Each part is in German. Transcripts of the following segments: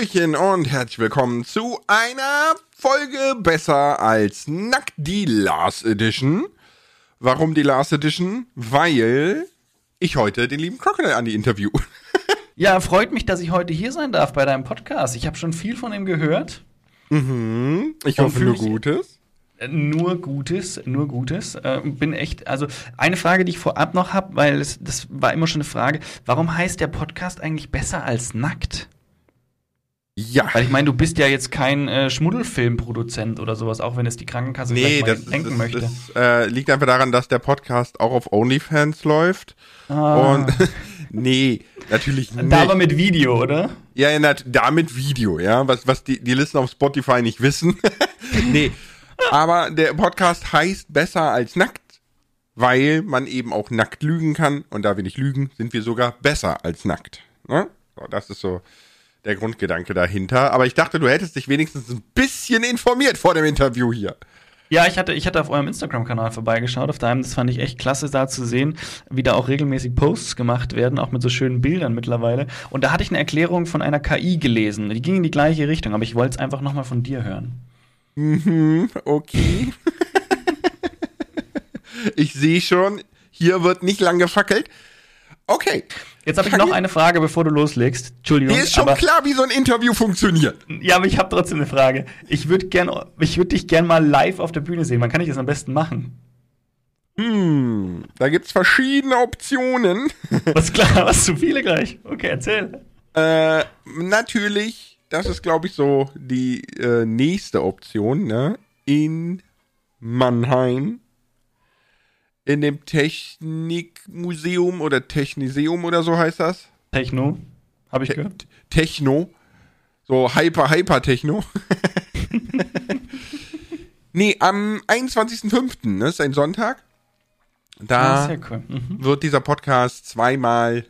Hallöchen und herzlich willkommen zu einer Folge besser als nackt die Last Edition. Warum die Last Edition? Weil ich heute den lieben Crocodile an die Interview. Ja, freut mich, dass ich heute hier sein darf bei deinem Podcast. Ich habe schon viel von ihm gehört. Mhm. Ich hoffe nur Gutes. Äh, nur Gutes, nur Gutes. Äh, bin echt, also eine Frage, die ich vorab noch habe, weil es, das war immer schon eine Frage, warum heißt der Podcast eigentlich besser als nackt? Ja. Weil ich meine, du bist ja jetzt kein äh, Schmuddelfilmproduzent oder sowas, auch wenn es die Krankenkasse nee, vielleicht das, denken das, möchte. Das äh, liegt einfach daran, dass der Podcast auch auf OnlyFans läuft. Ah. Und nee, natürlich nicht. Da aber mit Video, oder? Ja, ja da mit Video, ja, was, was die, die Listen auf Spotify nicht wissen. nee, aber der Podcast heißt besser als nackt, weil man eben auch nackt lügen kann. Und da wir nicht lügen, sind wir sogar besser als nackt. Ne? So, das ist so der Grundgedanke dahinter. Aber ich dachte, du hättest dich wenigstens ein bisschen informiert vor dem Interview hier. Ja, ich hatte, ich hatte auf eurem Instagram-Kanal vorbeigeschaut, auf deinem, das fand ich echt klasse, da zu sehen, wie da auch regelmäßig Posts gemacht werden, auch mit so schönen Bildern mittlerweile. Und da hatte ich eine Erklärung von einer KI gelesen. Die ging in die gleiche Richtung, aber ich wollte es einfach nochmal von dir hören. Mhm, okay. ich sehe schon, hier wird nicht lang gefackelt. Okay. Jetzt habe ich noch eine Frage, bevor du loslegst. Entschuldigung. Mir ist schon aber, klar, wie so ein Interview funktioniert. Ja, aber ich habe trotzdem eine Frage. Ich würde gern, ich würde dich gern mal live auf der Bühne sehen. Wann kann ich das am besten machen? Hm, da gibt's verschiedene Optionen. Was klar, was zu viele gleich. Okay, erzähl. Äh, natürlich, das ist glaube ich so die äh, nächste Option, ne? In Mannheim in dem Technikmuseum oder Techniseum oder so heißt das. Techno, habe ich Te gehört. Techno. So Hyper, Hyper Techno. nee, am 21.05., ne, ist ein Sonntag. Da Ah, cool. mhm. wird dieser Podcast zweimal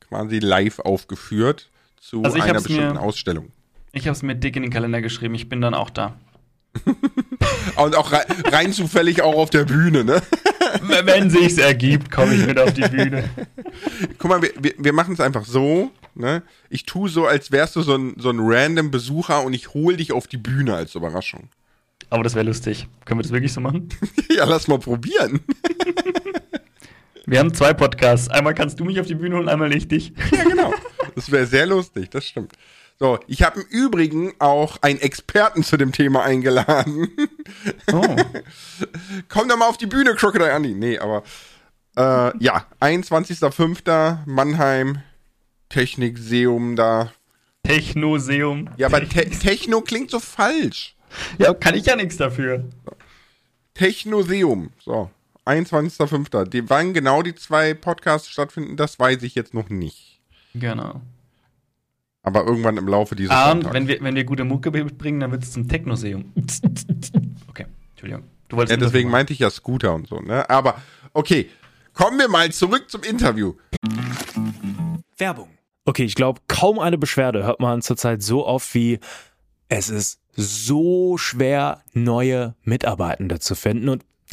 quasi live aufgeführt zu Also einer bestimmten mir- Ausstellung. Ich habe es mir dick in den Kalender geschrieben. Ich bin dann auch da. Und auch rein, rein zufällig auch auf der Bühne, ne? Wenn sich's ergibt, komme ich mit auf die Bühne. Guck mal, wir, wir, wir machen es einfach so, ne? Ich tue so, als wärst du so ein, so ein random Besucher und ich hole dich auf die Bühne als Überraschung. Aber das wäre lustig. Können wir das wirklich so machen? ja, lass mal probieren. Wir haben zwei Podcasts. Einmal kannst du mich auf die Bühne holen, einmal ich dich. ja, genau. Das wäre sehr lustig, das stimmt. So, ich habe im Übrigen auch einen Experten zu dem Thema eingeladen. Oh. Komm doch mal auf die Bühne, Crocodile Andy. Nee, aber äh, ja, 21.05. Mannheim, Technikseum da. Technoseum. Ja, aber Te Techno klingt so falsch. Ja, kann ich ja nichts dafür. Technoseum. So, 21.05. Die, wann genau die zwei Podcasts stattfinden, das weiß ich jetzt noch nicht. Genau. Aber irgendwann im Laufe dieses Ah, und Sonntags. wenn wir, wenn wir gute Mucke bringen, dann wird es zum Technoseum. Okay, Entschuldigung. Du wolltest Ja, deswegen meinte ich ja Scooter und so, ne? Aber okay, kommen wir mal zurück zum Interview. Werbung. Okay, ich glaube, kaum eine Beschwerde hört man zurzeit so oft wie es ist so schwer, neue Mitarbeitende zu finden. Und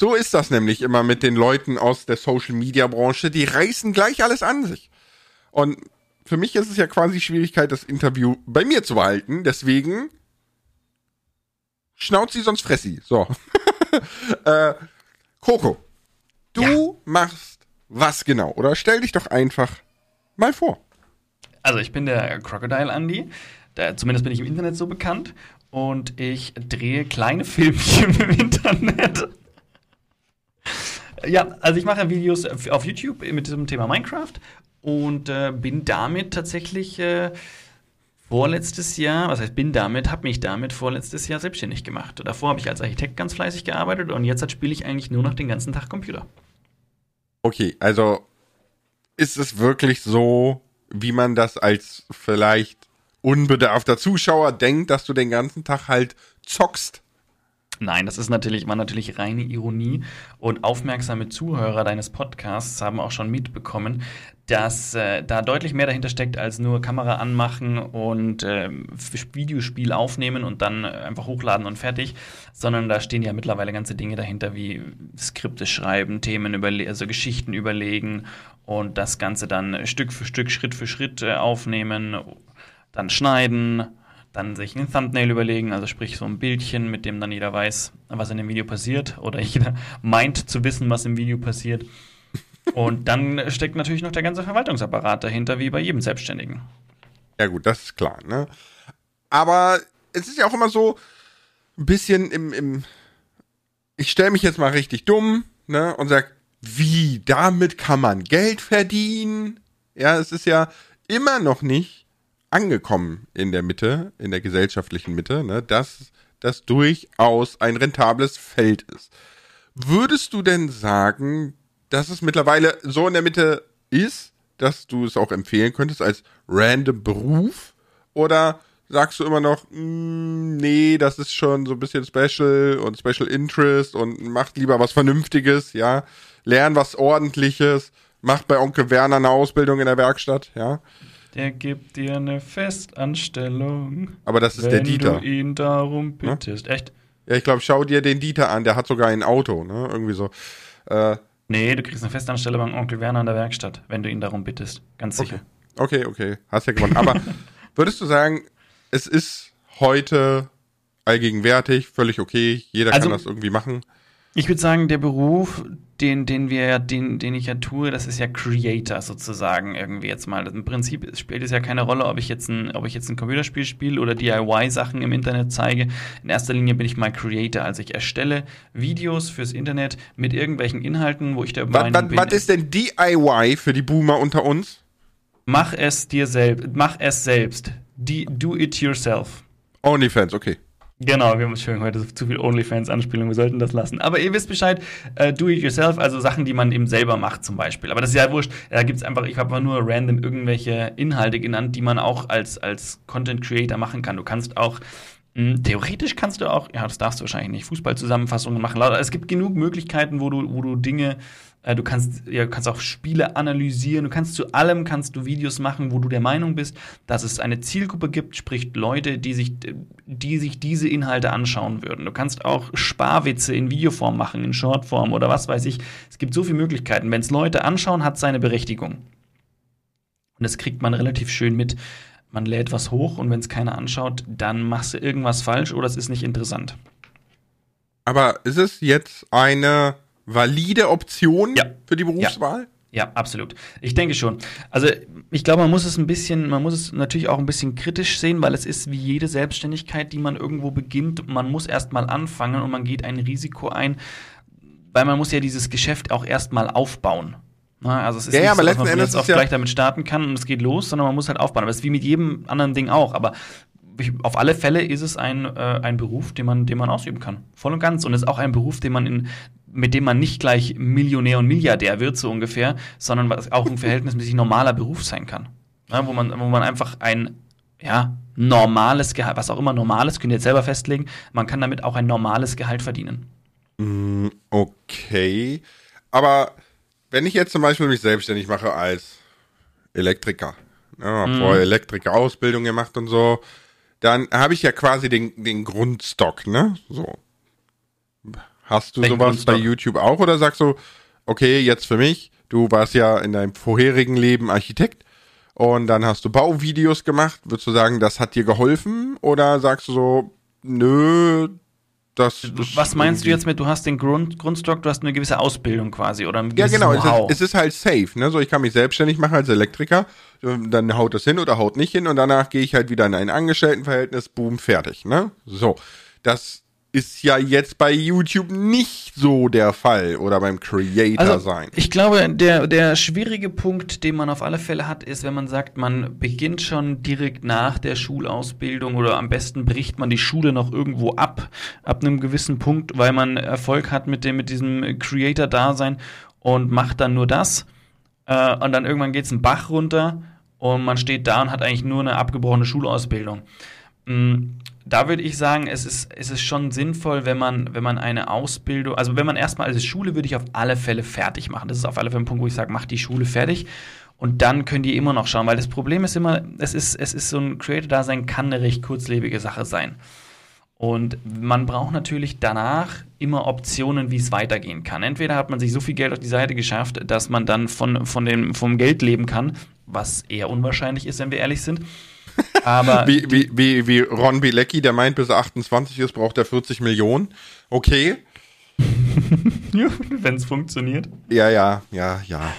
So ist das nämlich immer mit den Leuten aus der Social Media Branche. Die reißen gleich alles an sich. Und für mich ist es ja quasi Schwierigkeit, das Interview bei mir zu behalten. Deswegen schnauz sie, sonst fress sie. So. äh, Coco, du machst was genau? Oder stell dich doch einfach mal vor. Also ich bin der Crocodile Andy. Da, zumindest bin ich im Internet so bekannt. Und ich drehe kleine Filmchen im Internet. Ja, also ich mache Videos auf YouTube mit diesem Thema Minecraft und äh, bin damit tatsächlich äh, vorletztes Jahr, was heißt bin damit, habe mich damit vorletztes Jahr selbstständig gemacht. Davor habe ich als Architekt ganz fleißig gearbeitet und jetzt spiele ich eigentlich nur noch den ganzen Tag Computer. Okay, also ist es wirklich so, wie man das als vielleicht unbedarfter Zuschauer denkt, dass du den ganzen Tag halt zockst? Nein, das ist natürlich, war natürlich reine Ironie. Und aufmerksame Zuhörer deines Podcasts haben auch schon mitbekommen, dass äh, da deutlich mehr dahinter steckt, als nur Kamera anmachen und äh, Videospiel aufnehmen und dann einfach hochladen und fertig, sondern da stehen ja mittlerweile ganze Dinge dahinter wie Skripte schreiben, Themen überlegen, also Geschichten überlegen und das Ganze dann Stück für Stück, Schritt für Schritt äh, aufnehmen, dann schneiden, dann sich ein Thumbnail überlegen, also sprich so ein Bildchen, mit dem dann jeder weiß, was in dem Video passiert oder jeder meint zu wissen, was im Video passiert. Und dann steckt natürlich noch der ganze Verwaltungsapparat dahinter, wie bei jedem Selbstständigen. Ja gut, das ist klar, ne? Aber es ist ja auch immer so ein bisschen im, im ich stelle mich jetzt mal richtig dumm, ne, und sag, wie, damit kann man Geld verdienen? Ja, es ist ja immer noch nicht angekommen in der Mitte, in der gesellschaftlichen Mitte, ne, dass das durchaus ein rentables Feld ist. Würdest du denn sagen, dass es mittlerweile so in der Mitte ist, dass du es auch empfehlen könntest als random Beruf? Oder sagst du immer noch, mm, nee, das ist schon so ein bisschen Special und Special Interest und macht lieber was Vernünftiges, ja? Lern was Ordentliches, macht bei Onkel Werner eine Ausbildung in der Werkstatt, ja? Der gibt dir eine Festanstellung. Aber das ist der Dieter. Wenn du ihn darum bittest. Ja? Echt? Ja, ich glaube, schau dir den Dieter an, der hat sogar ein Auto, ne? Irgendwie so. Äh, nee, du kriegst eine Festanstellung beim Onkel Werner in der Werkstatt, wenn du ihn darum bittest. Ganz sicher. Okay, okay, okay. hast ja gewonnen. Aber würdest du sagen, es ist heute allgegenwärtig, völlig okay, jeder also, kann das irgendwie machen? Ich würde sagen, der Beruf, den, den wir, den, den ich ja tue, das ist ja Creator sozusagen irgendwie jetzt mal. Im Prinzip spielt es ja keine Rolle, ob ich jetzt ein, ob ich jetzt ein Computerspiel spiele oder DIY-Sachen im Internet zeige. In erster Linie bin ich mal Creator. Also ich erstelle Videos fürs Internet mit irgendwelchen Inhalten, wo ich der Meinung was, bin. Was ist denn DIY für die Boomer unter uns? Mach es dir selbst. Mach es selbst. Die, do it yourself. OnlyFans, okay. Genau, wir haben schon heute zu viel OnlyFans-Anspielung, wir sollten das lassen. Aber ihr wisst Bescheid, äh, do it yourself, also Sachen, die man eben selber macht zum Beispiel. Aber das ist ja wurscht, da gibt's einfach, ich habe nur random irgendwelche Inhalte genannt, die man auch als, als Content Creator machen kann. Du kannst auch hm, Theoretisch kannst du auch, ja, das darfst du wahrscheinlich nicht, Fußballzusammenfassungen machen. Es gibt genug Möglichkeiten, wo du, wo du Dinge du kannst, ja, kannst auch Spiele analysieren. Du kannst zu allem kannst du Videos machen, wo du der Meinung bist, dass es eine Zielgruppe gibt, sprich Leute, die sich, die sich diese Inhalte anschauen würden. Du kannst auch Sparwitze in Videoform machen, in Shortform oder was weiß ich. Es gibt so viele Möglichkeiten. Wenn es Leute anschauen, hat seine Berechtigung. Und das kriegt man relativ schön mit. Man lädt was hoch und wenn es keiner anschaut, dann machst du irgendwas falsch oder es ist nicht interessant. Aber ist es jetzt eine valide Option ja. für die Berufswahl? Ja. Ja, absolut. Ich denke schon. Also ich glaube, man muss es ein bisschen, man muss es natürlich auch ein bisschen kritisch sehen, weil es ist wie jede Selbstständigkeit, die man irgendwo beginnt. Man muss erstmal anfangen und man geht ein Risiko ein, weil man muss ja dieses Geschäft auch erstmal aufbauen. Na, also es ist ja, nicht ja, aber so, dass man Endes jetzt auch ja gleich damit starten kann und es geht los, sondern man muss halt aufbauen. Aber es ist wie mit jedem anderen Ding auch. Aber ich, auf alle Fälle ist es ein, äh, ein Beruf, den man, den man ausüben kann. Voll und ganz. Und es ist auch ein Beruf, den man in, mit dem man nicht gleich Millionär und Milliardär wird, so ungefähr, sondern was auch ein verhältnismäßig normaler Beruf sein kann. Ja, wo, man, wo man einfach ein ja, normales Gehalt, was auch immer normales, könnt ihr jetzt selber festlegen, man kann damit auch ein normales Gehalt verdienen. Mm, okay. Aber wenn ich jetzt zum Beispiel mich selbstständig mache als Elektriker, ja, ne, mm. vorher Elektriker-Ausbildung gemacht und so, dann habe ich ja quasi den, den Grundstock, ne? So. Hast du sowas bei YouTube auch oder sagst du, okay, jetzt für mich, du warst ja in deinem vorherigen Leben Architekt und dann hast du Bauvideos gemacht, würdest du sagen, das hat dir geholfen oder sagst du so, nö, das, Was meinst du jetzt mit, du hast den Grund, Grundstock, du hast eine gewisse Ausbildung quasi oder ein Ja, genau, es ist, es ist, halt safe, ne? So, ich kann mich selbstständig machen als Elektriker, dann haut das hin oder haut nicht hin und danach gehe ich halt wieder in ein Angestelltenverhältnis, boom, fertig, ne? So. Das ist ja jetzt bei YouTube nicht so der Fall oder beim Creator Also, sein. ich glaube, der, der schwierige Punkt, den man auf alle Fälle hat, ist, wenn man sagt, man beginnt schon direkt nach der Schulausbildung oder am besten bricht man die Schule noch irgendwo ab, ab einem gewissen Punkt, weil man Erfolg hat mit dem, mit diesem Creator-Dasein und macht dann nur das. Äh, und dann irgendwann geht's einen Bach runter und man steht da und hat eigentlich nur eine abgebrochene Schulausbildung. Mm, Da würde ich sagen, es ist, es ist schon sinnvoll, wenn man, wenn man eine Ausbildung, also wenn man erstmal, also Schule würde ich auf alle Fälle fertig machen. Das ist auf alle Fälle ein Punkt, wo ich sage, mach die Schule fertig. Und dann können die immer noch schauen, weil das Problem ist immer, es ist, es ist so ein Creator-Dasein kann eine recht kurzlebige Sache sein. Und man braucht natürlich danach immer Optionen, wie es weitergehen kann. Entweder hat man sich so viel Geld auf die Seite geschafft, dass man dann von, von dem, vom Geld leben kann, was eher unwahrscheinlich ist, wenn wir ehrlich sind. Aber Wie, wie, wie, wie Ron Bilecki, der meint, bis er 28 ist, braucht er 40 Millionen. Okay. wenn es funktioniert. Ja, ja, ja, ja.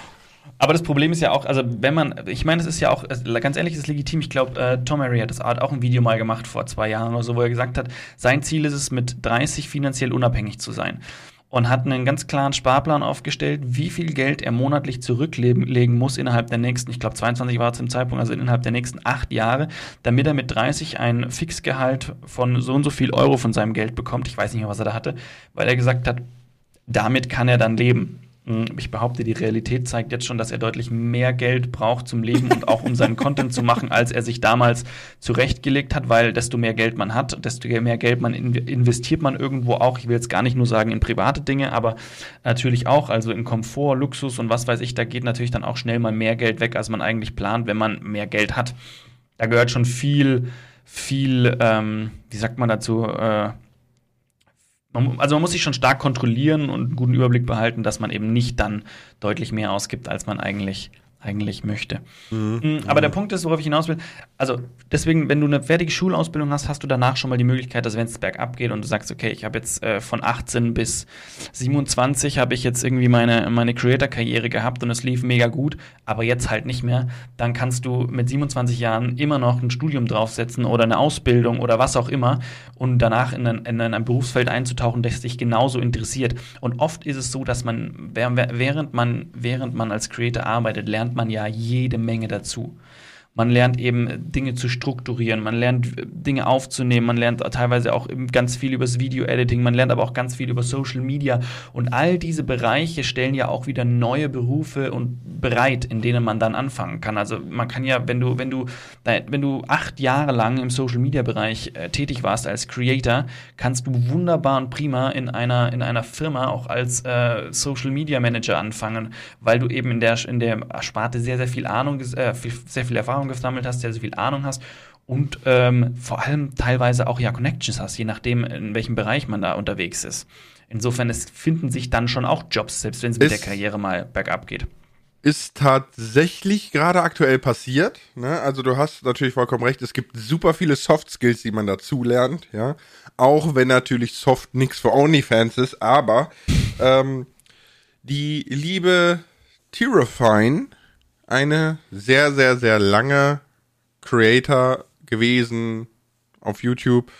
Aber das Problem ist ja auch, also wenn man, ich meine, es ist ja auch, es- ganz ehrlich, es ist legitim. Ich glaube, äh, Tom Murray hat das hat auch ein Video mal gemacht vor zwei Jahren oder so, wo er gesagt hat, sein Ziel ist es, mit 30 finanziell unabhängig zu sein. Und hat einen ganz klaren Sparplan aufgestellt, wie viel Geld er monatlich zurücklegen legen muss innerhalb der nächsten, ich glaube 22 war zum Zeitpunkt, also innerhalb der nächsten acht Jahre, damit er mit 30 ein Fixgehalt von so und so viel Euro von seinem Geld bekommt. Ich weiß nicht mehr, was er da hatte, weil er gesagt hat, damit kann er dann leben. Mm, Ich behaupte, die Realität zeigt jetzt schon, dass er deutlich mehr Geld braucht zum Leben und auch um seinen Content zu machen, als er sich damals zurechtgelegt hat, weil desto mehr Geld man hat, desto mehr Geld man in, investiert man irgendwo auch. Ich will jetzt gar nicht nur sagen in private Dinge, aber natürlich auch, also in Komfort, Luxus und was weiß ich, da geht natürlich dann auch schnell mal mehr Geld weg, als man eigentlich plant, wenn man mehr Geld hat. Da gehört schon viel, viel, ähm, wie sagt man dazu, äh, man, also man muss sich schon stark kontrollieren und einen guten Überblick behalten, dass man eben nicht dann deutlich mehr ausgibt, als man eigentlich, eigentlich möchte. Mhm. Aber der Punkt ist, worauf ich hinaus will, also deswegen, wenn du eine fertige Schulausbildung hast, hast du danach schon mal die Möglichkeit, dass wenn es bergab geht und du sagst, okay, ich habe jetzt äh, von 18 bis 27 habe ich jetzt irgendwie meine, meine Creator-Karriere gehabt und es lief mega gut, aber jetzt halt nicht mehr, dann kannst du mit 27 Jahren immer noch ein Studium draufsetzen oder eine Ausbildung oder was auch immer und danach in ein, in ein Berufsfeld einzutauchen, das dich genauso interessiert. Und oft ist es so, dass man, während man, während man als Creator arbeitet, lernt man ja jede Menge dazu. Man lernt eben Dinge zu strukturieren, man lernt Dinge aufzunehmen, man lernt teilweise auch ganz viel über das Video-Editing, man lernt aber auch ganz viel über Social Media und all diese Bereiche stellen ja auch wieder neue Berufe und bereit, in denen man dann anfangen kann. Also man kann ja, wenn du, wenn du, wenn du acht Jahre lang im Social Media Bereich äh, tätig warst als Creator, kannst du wunderbar und prima in einer, in einer Firma auch als äh, Social Media Manager anfangen, weil du eben in der, in der Sparte sehr, sehr viel Ahnung, äh, sehr viel Erfahrung gesammelt hast, sehr, sehr viel Ahnung hast und ähm, vor allem teilweise auch ja Connections hast, je nachdem, in welchem Bereich man da unterwegs ist. Insofern, es finden sich dann schon auch Jobs, selbst wenn es mit der Karriere mal bergab geht. Ist tatsächlich gerade aktuell passiert. Ne? Also du hast natürlich vollkommen recht, es gibt super viele Soft Skills, die man dazu lernt, ja. Auch wenn natürlich Soft nichts für OnlyFans ist, aber ähm, die liebe Terrifine, eine sehr, sehr, sehr lange Creator gewesen auf YouTube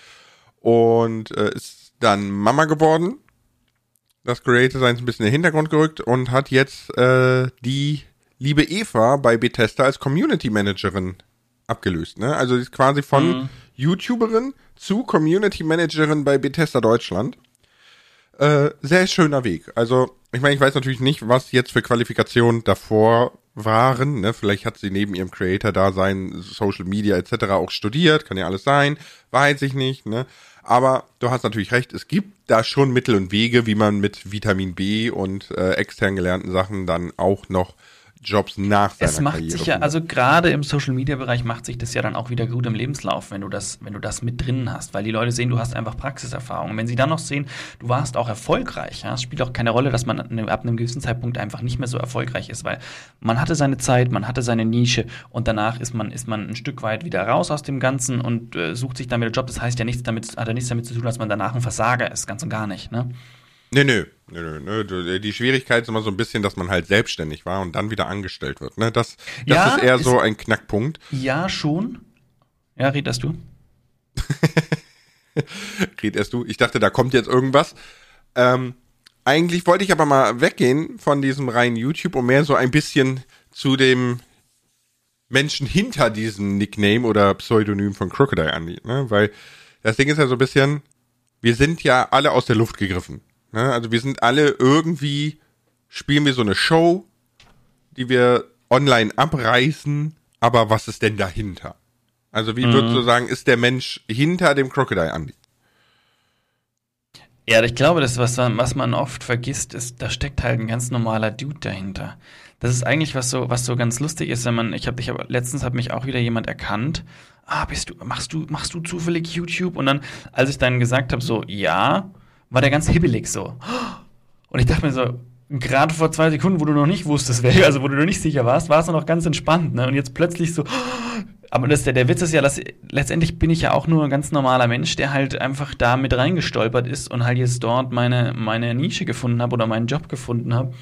und äh, ist dann Mama geworden. Das Creator Sein ist ein bisschen in den Hintergrund gerückt und hat jetzt äh, die liebe Eva bei Bethesda als Community Managerin abgelöst. Ne? Also sie ist quasi von mhm. YouTuberin zu Community Managerin bei Bethesda Deutschland. Äh, sehr schöner Weg. Also ich meine, ich weiß natürlich nicht, was jetzt für Qualifikationen davor waren. Ne? Vielleicht hat sie neben ihrem Creator-Dasein Social Media etc. auch studiert, kann ja alles sein, weiß ich nicht. Ne? Aber du hast natürlich recht, es gibt da schon Mittel und Wege, wie man mit Vitamin B und äh, extern gelernten Sachen dann auch noch Jobs nach seiner es macht Karriere sich ja, also gerade im Social Media Bereich macht sich das ja dann auch wieder gut im Lebenslauf, wenn du das, wenn du das mit drin hast, weil die Leute sehen, du hast einfach Praxiserfahrung. Und wenn sie dann noch sehen, du warst auch erfolgreich, ja, es spielt auch keine Rolle, dass man ab einem gewissen Zeitpunkt einfach nicht mehr so erfolgreich ist, weil man hatte seine Zeit, man hatte seine Nische und danach ist man, ist man ein Stück weit wieder raus aus dem Ganzen und äh, sucht sich dann wieder Job. Das heißt ja nichts damit, hat ja nichts damit zu tun, dass man danach ein Versager ist, ganz und gar nicht, ne? Nee, nö, nö, nö, nö. Die Schwierigkeit ist immer so ein bisschen, dass man halt selbstständig war und dann wieder angestellt wird. Ne? Das, das Ja, ist eher ist- so ein Knackpunkt. Ja, schon. Ja, redest du? Red erst du. Ich dachte, da kommt jetzt irgendwas. Ähm, eigentlich wollte ich aber mal weggehen von diesem reinen YouTube und mehr so ein bisschen zu dem Menschen hinter diesem Nickname oder Pseudonym von Crocodile anliegen. Ne? Weil das Ding ist ja so ein bisschen, wir sind ja alle aus der Luft gegriffen. Ne? Also wir sind alle irgendwie, spielen wir so eine Show, die wir online abreißen, aber was ist denn dahinter? Also wie mhm. würdest du sagen, ist der Mensch hinter dem Crocodile Andy? Ja, ich glaube, das, was, was man oft vergisst, ist, da steckt halt ein ganz normaler Dude dahinter. Das ist eigentlich was so, was so ganz lustig ist, wenn man, ich habe, ich hab, letztens hat mich auch wieder jemand erkannt. Ah, bist du, machst du, machst du zufällig YouTube? Und dann, als ich dann gesagt habe, so, ja, war der ganz hibbelig so. Und ich dachte mir so, gerade vor zwei Sekunden, wo du noch nicht wusstest, wer, also wo du noch nicht sicher warst, war es noch ganz entspannt, ne? Und jetzt plötzlich so, aber das, der, der Witz ist ja, dass letztendlich bin ich ja auch nur ein ganz normaler Mensch, der halt einfach da mit reingestolpert ist und halt jetzt dort meine, meine Nische gefunden habe oder meinen Job gefunden habe.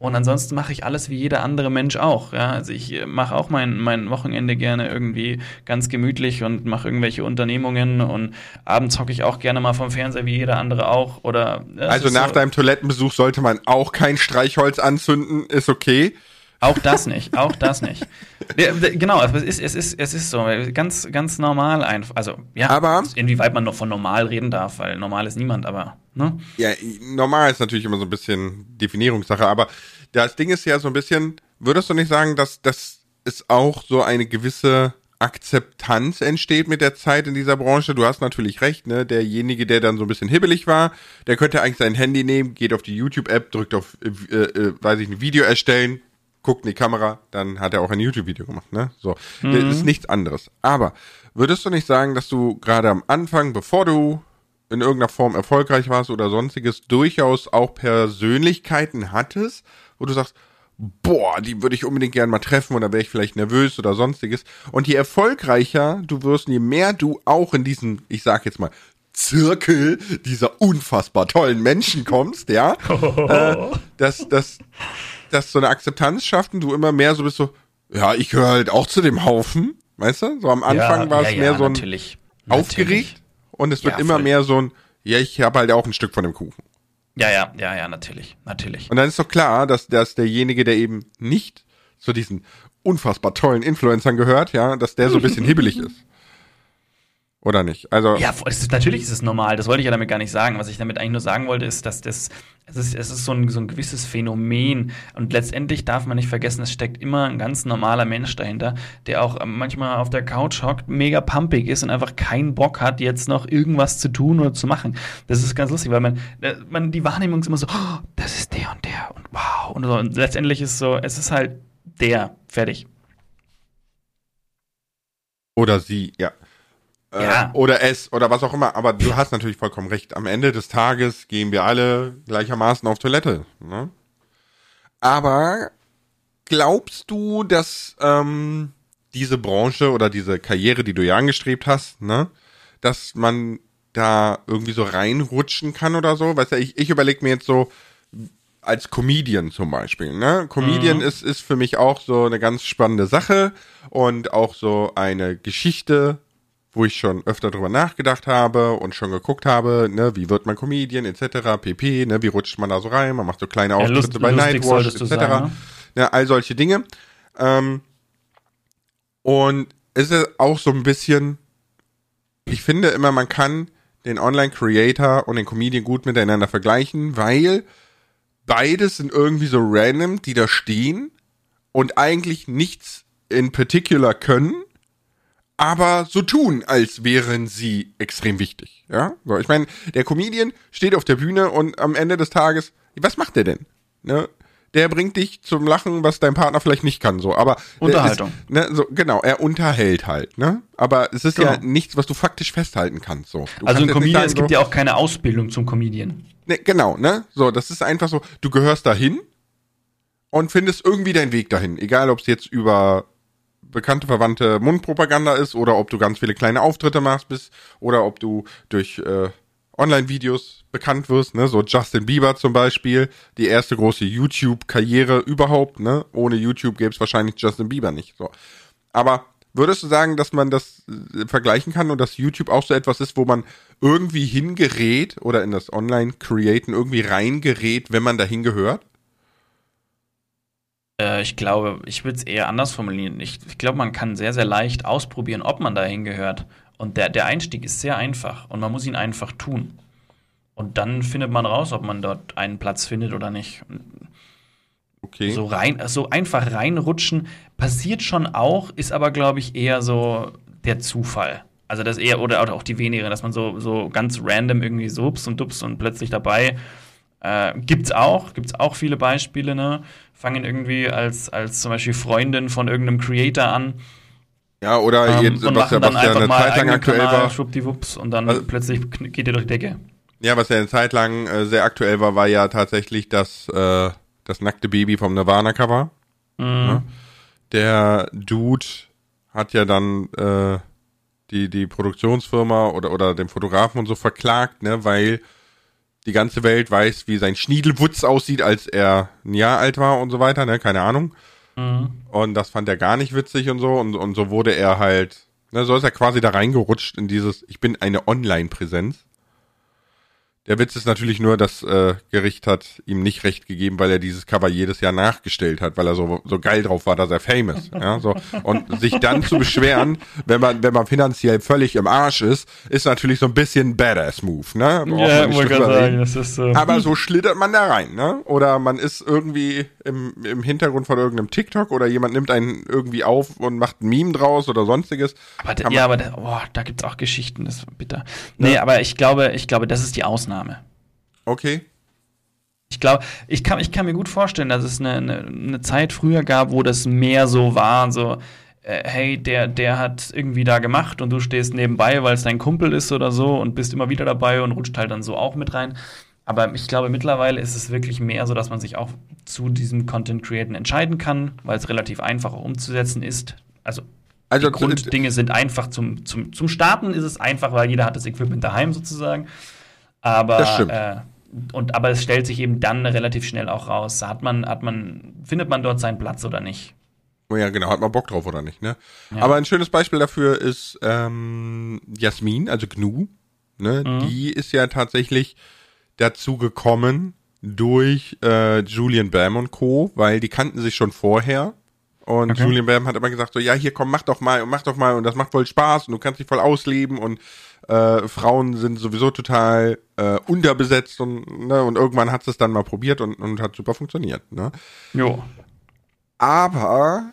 Und ansonsten mache ich alles wie jeder andere Mensch auch. Ja? Also ich äh, mache auch mein, mein Wochenende gerne irgendwie ganz gemütlich und mache irgendwelche Unternehmungen und abends hocke ich auch gerne mal vom Fernseher wie jeder andere auch. Oder also nach so, deinem Toilettenbesuch sollte man auch kein Streichholz anzünden, ist okay. Auch das nicht, auch das nicht. genau, es ist, es ist, es ist so, ganz, ganz normal einfach. Also, ja, aber, inwieweit man noch von normal reden darf, weil normal ist niemand, aber, ne? Ja, normal ist natürlich immer so ein bisschen Definierungssache, aber das Ding ist ja so ein bisschen, würdest du nicht sagen, dass, dass es auch so eine gewisse Akzeptanz entsteht mit der Zeit in dieser Branche. Du hast natürlich recht, ne? Derjenige, der dann so ein bisschen hibbelig war, der könnte eigentlich sein Handy nehmen, geht auf die YouTube-App, drückt auf, äh, äh, weiß ich, ein Video erstellen, guckt in die Kamera, dann hat er auch ein YouTube-Video gemacht, ne? So. Mhm. Das ist nichts anderes. Aber würdest du nicht sagen, dass du gerade am Anfang, bevor du in irgendeiner Form erfolgreich warst oder sonstiges, durchaus auch Persönlichkeiten hattest, wo du sagst, boah, die würde ich unbedingt gerne mal treffen oder wäre ich vielleicht nervös oder sonstiges. Und je erfolgreicher du wirst, je mehr du auch in diesen, ich sag jetzt mal, Zirkel dieser unfassbar tollen Menschen kommst, ja, äh, dass, dass, dass so eine Akzeptanz schafft und du immer mehr so bist so, ja, ich gehöre halt auch zu dem Haufen, weißt du? So am Anfang ja, war es ja, mehr ja, so ein natürlich. aufgeregt natürlich. Und es wird immer mehr so ein, ja, ich habe halt auch ein Stück von dem Kuchen. Ja, ja, ja, ja, natürlich, natürlich. Und dann ist doch klar, dass, dass derjenige, der eben nicht zu diesen unfassbar tollen Influencern gehört, ja, dass der so ein bisschen hibbelig ist. Oder nicht? Also ja, ist, natürlich ist es normal. Das wollte ich ja damit gar nicht sagen. Was ich damit eigentlich nur sagen wollte, ist, dass das es ist, es ist so, ein, so ein gewisses Phänomen. Und letztendlich darf man nicht vergessen, es steckt immer ein ganz normaler Mensch dahinter, der auch manchmal auf der Couch hockt, mega pumpig ist und einfach keinen Bock hat, jetzt noch irgendwas zu tun oder zu machen. Das ist ganz lustig, weil man, äh, man die Wahrnehmung ist immer so, oh, das ist der und der und wow. Und, so. und letztendlich ist es so, es ist halt der. Fertig. Oder sie, ja. Äh, ja. Oder es oder was auch immer. Aber du hast natürlich vollkommen recht. Am Ende des Tages gehen wir alle gleichermaßen auf Toilette. Ne? Aber glaubst du, dass ähm, diese Branche oder diese Karriere, die du ja angestrebt hast, ne, dass man da irgendwie so reinrutschen kann oder so? Weißt du, ich, ich überlege mir jetzt so, als Comedian zum Beispiel. Ne? Comedian mhm. ist, ist für mich auch so eine ganz spannende Sache und auch so eine Geschichte, wo ich schon öfter drüber nachgedacht habe und schon geguckt habe, ne, wie wird man Comedian etc. pp, ne, wie rutscht man da so rein, man macht so kleine Auftritte ja, lust, bei Nightwatch etc. Sagen, ne? ne? all solche Dinge. Ähm, und es ist auch so ein bisschen, ich finde immer, man kann den Online-Creator und den Comedian gut miteinander vergleichen, weil beides sind irgendwie so random, die da stehen und eigentlich nichts in particular können aber so tun, als wären sie extrem wichtig. Ja, so, ich meine, der Comedian steht auf der Bühne und am Ende des Tages, was macht der denn? Ne? Der bringt dich zum Lachen, was dein Partner vielleicht nicht kann, so. Aber Unterhaltung. Ist, ne, so, genau, er unterhält halt, ne? Aber es ist genau. ja nichts, was du faktisch festhalten kannst, so. Du also ein Comedian, es gibt so, ja auch keine Ausbildung zum Comedian. Ne, genau, ne? So, das ist einfach so, du gehörst dahin und findest irgendwie deinen Weg dahin. Egal, ob es jetzt über bekannte Verwandte Mundpropaganda ist oder ob du ganz viele kleine Auftritte machst bist oder ob du durch äh, Online-Videos bekannt wirst, ne, so Justin Bieber zum Beispiel, die erste große YouTube-Karriere überhaupt, ne, ohne YouTube gäbe es wahrscheinlich Justin Bieber nicht, so. Aber Würdest du sagen, dass man das äh, vergleichen kann und dass YouTube auch so etwas ist, wo man irgendwie hingerät oder in das Online-Createn irgendwie reingerät, wenn man dahin gehört? Äh, ich glaube, ich würde es eher anders formulieren. Ich, ich glaube, man kann sehr, sehr leicht ausprobieren, ob man dahin gehört. Und der, der Einstieg ist sehr einfach und man muss ihn einfach tun. Und dann findet man raus, ob man dort einen Platz findet oder nicht. Okay. So rein, so einfach reinrutschen passiert schon auch, ist aber, glaube ich, eher so der Zufall. Also das eher, oder auch die weniger, dass man so, so ganz random irgendwie so und dups und plötzlich dabei. Äh, gibt's auch, gibt's auch viele Beispiele, ne? Fangen irgendwie als, als zum Beispiel Freundin von irgendeinem Creator an. Ja, oder ähm, und was, ja, machen dann was ja eine mal Zeit lang aktuell Kanal, war. schwuppdiwupps, und dann Also- plötzlich geht ihr durch die Decke. Ja, was ja eine Zeit lang äh, sehr aktuell war, war ja tatsächlich das, äh, das nackte Baby vom Nirvana-Cover. Mhm. Der Dude hat ja dann äh, die, die Produktionsfirma oder, oder den Fotografen und so verklagt, ne, weil die ganze Welt weiß, wie sein Schniedelwutz aussieht, als er ein Jahr alt war und so weiter, ne, keine Ahnung. Mhm. Und das fand er gar nicht witzig und so. Und, und so wurde er halt, ne, so ist er quasi da reingerutscht in dieses, ich bin eine Online-Präsenz. Der Witz ist natürlich nur, das äh, Gericht hat ihm nicht recht gegeben, weil er dieses Cover jedes Jahr nachgestellt hat, weil er so, so geil drauf war, dass er famous. Ja, so. Und sich dann zu beschweren, wenn man, wenn man finanziell völlig im Arsch ist, ist natürlich so ein bisschen Badass-Move, ne? Braucht man sagen, das ist so. Aber so schlittert man da rein, ne? Oder man ist irgendwie im, im Hintergrund von irgendeinem TikTok oder jemand nimmt einen irgendwie auf und macht ein Meme draus oder sonstiges. Aber da, ja, aber da, boah, da gibt's auch Geschichten, das ist bitter. Nee, aber ich glaube, ich glaube, das ist die Ausnahme. Okay. Ich glaube, ich kann, ich kann mir gut vorstellen, dass es eine, eine, eine Zeit früher gab, wo das mehr so war, so, äh, hey, der, der hat irgendwie da gemacht und du stehst nebenbei, weil es dein Kumpel ist oder so und bist immer wieder dabei und rutscht halt dann so auch mit rein. Aber ich glaube, mittlerweile ist es wirklich mehr so, dass man sich auch zu diesem Content Createn entscheiden kann, weil es relativ einfach auch umzusetzen ist. Also Also die Grunddinge sind einfach zum, zum, zum Starten ist es einfach, weil jeder hat das Equipment daheim sozusagen. Aber, Das stimmt. Äh, und, aber es stellt sich eben dann relativ schnell auch raus. Hat man, hat man, findet man dort seinen Platz oder nicht? Oh ja, genau, hat man Bock drauf oder nicht, ne? Ja. Aber ein schönes Beispiel dafür ist ähm, Jasmin, also Gnu. Ne? Mhm. Die ist ja tatsächlich dazu gekommen durch äh, Julian Bam und Co., weil die kannten sich schon vorher. Und Okay. Julian Bam hat immer gesagt, so, ja, hier komm, mach doch mal und mach doch mal und das macht voll Spaß und du kannst dich voll ausleben und äh, Frauen sind sowieso total äh, unterbesetzt und, ne, und irgendwann hat es dann mal probiert und, und hat super funktioniert. Ne? Jo. Aber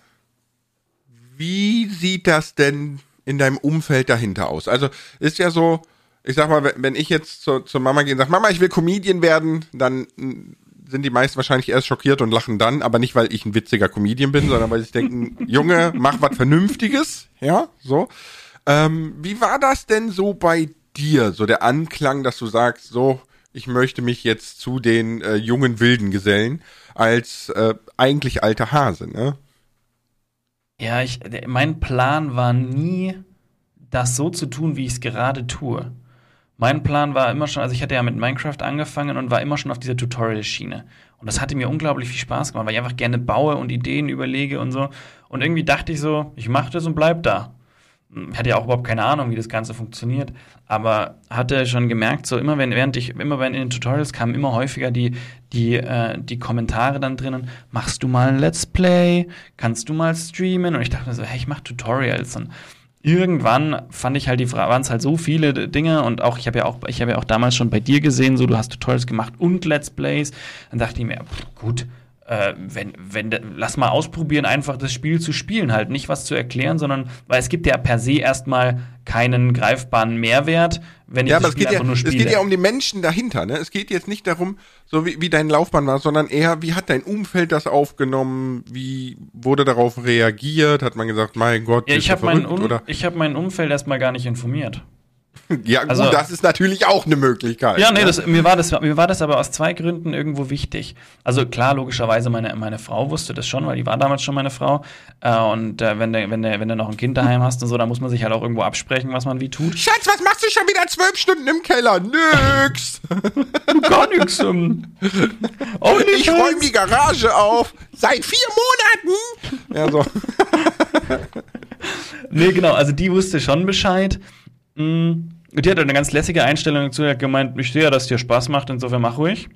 wie sieht das denn in deinem Umfeld dahinter aus? Also ist ja so, ich sag mal, wenn- ich jetzt zu, zur Mama gehe und sage, Mama, ich will Comedian werden, dann mm, sind die meisten wahrscheinlich erst schockiert und lachen dann, aber nicht, weil ich ein witziger Comedian bin, sondern weil sie denken, Junge, mach was Vernünftiges, ja, so. Ähm, wie war das denn so bei dir, so der Anklang, dass du sagst, so, ich möchte mich jetzt zu den äh, jungen Wilden gesellen, als äh, eigentlich alter Hase, ne? Ja, ich, mein Plan war nie, das so zu tun, wie ich es gerade tue. Mein Plan war immer schon, also ich hatte ja mit Minecraft angefangen und war immer schon auf dieser Tutorial-Schiene. Und das hatte mir unglaublich viel Spaß gemacht, weil ich einfach gerne baue und Ideen überlege und so. Und irgendwie dachte ich so, ich mache das und bleib da. Ich hatte ja auch überhaupt keine Ahnung, wie das Ganze funktioniert, aber hatte schon gemerkt, so immer wenn, während ich, immer wenn in den Tutorials kamen immer häufiger die, die, äh, die Kommentare dann drinnen, machst du mal ein Let's Play, kannst du mal streamen? Und ich dachte mir so, hey, ich mach Tutorials und irgendwann fand ich halt die waren es halt so viele Dinge und auch, ich habe ja auch, ich habe ja auch damals schon bei dir gesehen, so du hast Tutorials gemacht und Let's Plays. Dann dachte ich mir, pff, gut, äh, wenn, wenn, lass mal ausprobieren, einfach das Spiel zu spielen, halt nicht was zu erklären, sondern, weil es gibt ja per se erstmal keinen greifbaren Mehrwert, wenn ich Ja, das es Spiel ja, einfach nur es spiele. geht ja um die Menschen dahinter, ne? Es geht jetzt nicht darum, so wie, wie dein Laufbahn war, sondern eher, wie hat dein Umfeld das aufgenommen? Wie wurde darauf reagiert? Hat man gesagt, mein Gott, ja, ich habe mein, um, ich hab mein Umfeld erstmal gar nicht informiert. Ja, gut, also- das ist natürlich auch eine Möglichkeit. Ja, nee, ne? das, mir, war das, mir war das aber aus zwei Gründen irgendwo wichtig. Also klar, logischerweise, meine, meine Frau wusste das schon, weil die war damals schon meine Frau. Äh, und äh, wenn, du, wenn, du, wenn du noch ein Kind daheim hast und so, dann muss man sich halt auch irgendwo absprechen, was man wie tut. Schatz, was machst du schon wieder zwölf Stunden im Keller? Nix. Gar nichts. Um, oh, Ich räume die Garage auf. Seit vier Monaten. Ja, so. nee, genau, also die wusste schon Bescheid. Mm, Die hatte eine ganz lässige Einstellung dazu, hat gemeint, ich sehe ja, dass es dir Spaß macht, insofern mach ruhig.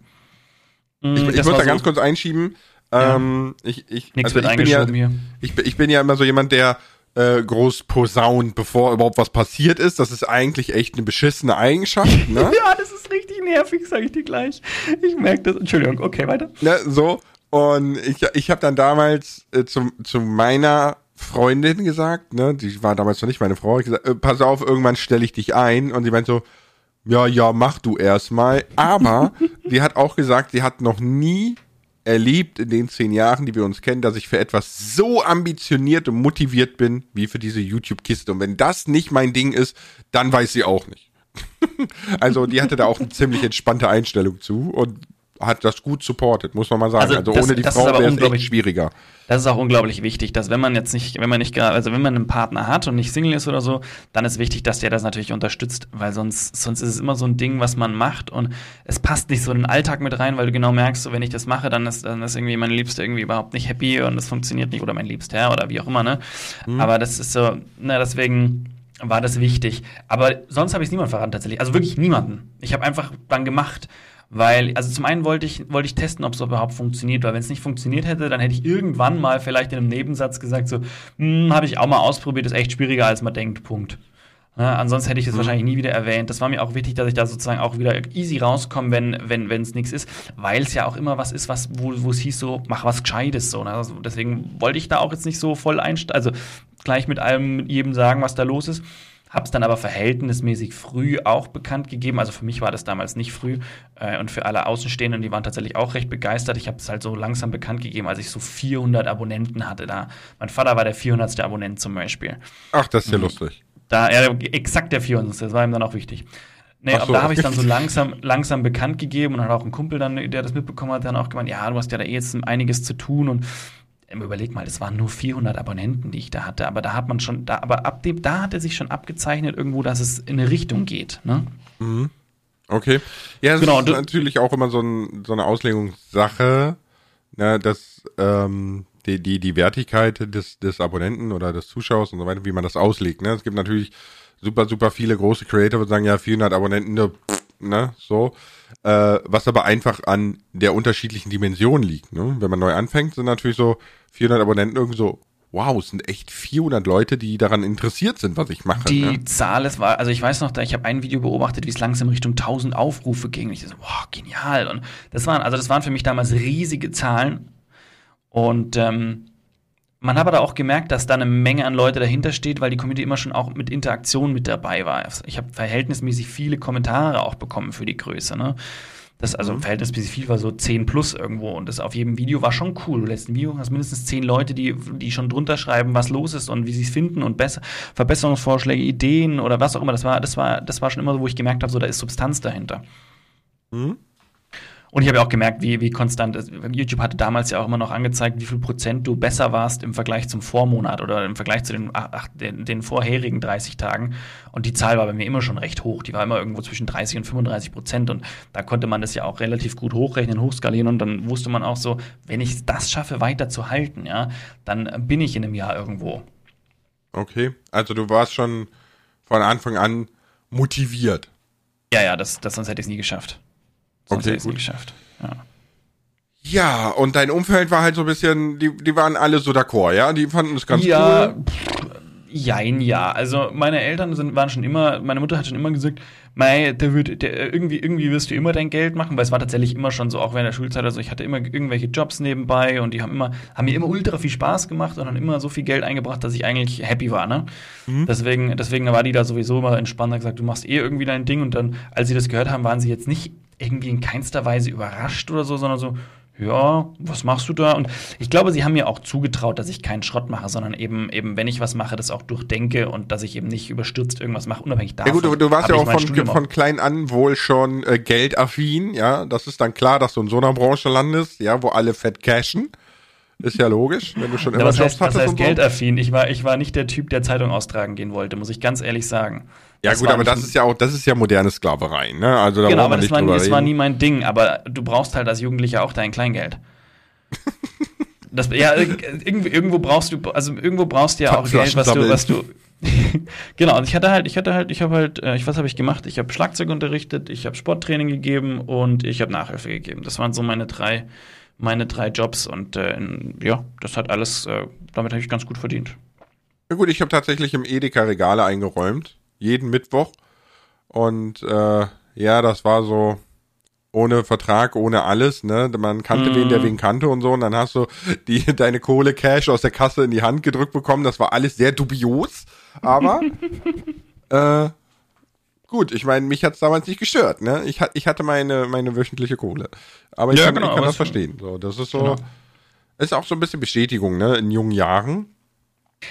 Mm, Ich, ich das muss war da so- ganz kurz einschieben. Ähm, ich, ich, also wird ich bin ja, hier. ich, ich bin ja immer so jemand, der äh, groß posaunt, bevor überhaupt was passiert ist. Das ist eigentlich echt eine beschissene Eigenschaft, ne? Ja, das ist richtig nervig, sage ich dir gleich. Ich merke das. Entschuldigung, okay, weiter. ne? So. Und ich, ich habe dann damals äh, zu, zu meiner Freundin gesagt, ne, die war damals noch nicht meine Frau, ich gesagt, äh, pass auf, irgendwann stelle ich dich ein. Und sie meint so, ja, ja, mach du erstmal. Aber die hat auch gesagt, sie hat noch nie erlebt in den zehn Jahren, die wir uns kennen, dass ich für etwas so ambitioniert und motiviert bin, wie für diese YouTube-Kiste. Und wenn das nicht mein Ding ist, dann weiß sie auch nicht. also die hatte da auch eine ziemlich entspannte Einstellung zu und hat das gut supportet, muss man mal sagen. Also Also, das- ohne die Frau aber wäre es unglaublich- echt schwieriger. Das ist auch unglaublich wichtig, dass wenn man jetzt nicht, wenn man nicht gerade, also wenn man einen Partner hat und nicht Single ist oder so, dann ist wichtig, dass der das natürlich unterstützt, weil sonst, sonst ist es immer so ein Ding, was man macht und es passt nicht so in den Alltag mit rein, weil du genau merkst, so wenn ich das mache, dann ist, dann ist irgendwie meine Liebste irgendwie überhaupt nicht happy und es funktioniert nicht oder mein Liebster oder wie auch immer, ne? Aber das ist so, ne, deswegen war das wichtig. Aber sonst habe ich es niemand verraten tatsächlich. Also wirklich niemanden. Ich habe einfach dann gemacht. Weil, also zum einen wollte ich, wollte ich testen, ob es überhaupt funktioniert, weil wenn es nicht funktioniert hätte, dann hätte ich irgendwann mal vielleicht in einem Nebensatz gesagt, so, hm, habe ich auch mal ausprobiert, ist echt schwieriger, als man denkt, Punkt. Ja, ansonsten hätte ich das wahrscheinlich nie wieder erwähnt. Das war mir auch wichtig, dass ich da sozusagen auch wieder easy rauskomme, wenn wenn wenn es nichts ist, weil es ja auch immer was ist, was wo wo es hieß so, mach was Gescheites so. Ne? Also deswegen wollte ich da auch jetzt nicht so voll einsteigen, also gleich mit allem mit jedem sagen, was da los ist. Hab's dann aber verhältnismäßig früh auch bekannt gegeben. Also für mich war das damals nicht früh. Äh, und für alle Außenstehenden, die waren tatsächlich auch recht begeistert. Ich habe es halt so langsam bekannt gegeben, als ich so 400 Abonnenten hatte da. Mein Vater war der 400. Abonnent zum Beispiel. Ach, das ist ja Mhm. lustig. Da, er, exakt der 400. Das war ihm dann auch wichtig. Nee, Ach aber so. da habe ich dann so langsam, langsam bekannt gegeben und hat auch ein Kumpel dann, der das mitbekommen hat, dann auch gemeint, ja, du hast ja da eh jetzt einiges zu tun und überleg mal, das waren nur 400 Abonnenten, die ich da hatte, aber da hat man schon, da, aber ab dem, da hat er sich schon abgezeichnet irgendwo, dass es in eine Richtung geht, ne? Okay. Ja, es Genau, ist natürlich auch immer so, ein, so eine Auslegungssache, ne, dass ähm, die, die, die Wertigkeit des, des Abonnenten oder des Zuschauers und so weiter, wie man das auslegt. Ne? Es gibt natürlich super, super viele große Creator, die sagen, ja, 400 Abonnenten, ne, pff, ne so. Äh, was aber einfach an der unterschiedlichen Dimension liegt. Ne? Wenn man neu anfängt, sind natürlich so 400 Abonnenten irgendwie so, wow, es sind echt 400 Leute, die daran interessiert sind, was ich mache. Die ne? Zahl, es war, also ich weiß noch, da ich habe ein Video beobachtet, wie es langsam Richtung 1000 Aufrufe ging. Und ich so, boah, genial. Und das waren, also das waren für mich damals riesige Zahlen. Und ähm, man hat aber auch gemerkt, dass da eine Menge an Leute dahinter steht, weil die Community immer schon auch mit Interaktion mit dabei war. Ich habe verhältnismäßig viele Kommentare auch bekommen für die Größe. Ne? Das, also verhältnismäßig viel war so 10 plus irgendwo und das auf jedem Video war schon cool. Du lässt ein Video, hast mindestens 10 Leute, die, die schon drunter schreiben, was los ist und wie sie es finden und besser, Verbesserungsvorschläge, Ideen oder was auch immer. Das war, das war, das war schon immer so, wo ich gemerkt habe, so da ist Substanz dahinter. Mhm. Und ich habe ja auch gemerkt, wie, wie konstant ist. YouTube hatte damals ja auch immer noch angezeigt, wie viel Prozent du besser warst im Vergleich zum Vormonat oder im Vergleich zu den, ach, den, den vorherigen 30 Tagen. Und die Zahl war bei mir immer schon recht hoch. Die war immer irgendwo zwischen 30 und 35 Prozent. Und da konnte man das ja auch relativ gut hochrechnen, hochskalieren. Und dann wusste man auch so, wenn ich das schaffe, weiter zu halten, ja, dann bin ich in einem Jahr irgendwo. Okay, also du warst schon von Anfang an motiviert. Ja, ja, das, das sonst hätte ich es nie geschafft. Sonst Okay, hätte gut. geschafft. Ja. Ja, und dein Umfeld war halt so ein bisschen, die, die waren alle so d'accord, ja? Die fanden es ganz ja, cool. pff, jein, ja. Also meine Eltern sind, waren schon immer, meine Mutter hat schon immer gesagt, mei, der wird, der, irgendwie, irgendwie wirst du immer dein Geld machen, weil es war tatsächlich immer schon so, auch während der Schulzeit, also ich hatte immer irgendwelche Jobs nebenbei und die haben immer, haben mir immer ultra viel Spaß gemacht und haben immer so viel Geld eingebracht, dass ich eigentlich happy war, ne? Deswegen, deswegen war die da sowieso immer entspannt, hat gesagt, du machst eh irgendwie dein Ding und dann, als sie das gehört haben, waren sie jetzt nicht irgendwie in keinster Weise überrascht oder so, sondern so, ja, was machst du da? Und ich glaube, sie haben mir auch zugetraut, dass ich keinen Schrott mache, sondern eben, eben, wenn ich was mache, das auch durchdenke und dass ich eben nicht überstürzt irgendwas mache, unabhängig davon. Ja gut, du, du warst ja auch von, von klein an wohl schon äh, geldaffin, ja? Das ist dann klar, dass du in so einer Branche landest, ja, wo alle fett cashen. Ist ja logisch, wenn du schon Ja, immer was Jobs heißt, was hattest heißt und so. geldaffin? Ich war, ich war nicht der Typ, der Zeitung austragen gehen wollte, muss ich ganz ehrlich sagen. Ja Das gut, aber das ist ja auch, das ist ja moderne Sklaverei, ne? Also da Genau, aber das, nicht war, das war nie mein Ding. Aber du brauchst halt als Jugendlicher auch dein Kleingeld. Das, ja, irgendwo brauchst du, also irgendwo brauchst du ja auch Geld, was du, was du. genau, und ich hatte halt, ich hatte halt, ich habe halt, äh, ich, was habe ich gemacht? Ich habe Schlagzeug unterrichtet, ich habe Sporttraining gegeben und ich habe Nachhilfe gegeben. Das waren so meine drei, meine drei Jobs und äh, ja, das hat alles, äh, damit habe ich ganz gut verdient. Ja gut, ich habe tatsächlich im Edeka Regale eingeräumt, jeden Mittwoch und äh, ja, das war so, ohne Vertrag, ohne alles, ne? Man kannte mm. wen, der mhm. wen kannte und so. Und dann hast du die, deine Kohle Cash aus der Kasse in die Hand gedrückt bekommen. Das war alles sehr dubios. Aber äh, gut, ich meine, mich hat's damals nicht gestört, ne? Ich, ich hatte meine, meine wöchentliche Kohle. Aber ich ja, kann, genau, ich kann das verstehen. So, das ist so, genau. ist auch so ein bisschen Bestätigung, ne? In jungen Jahren.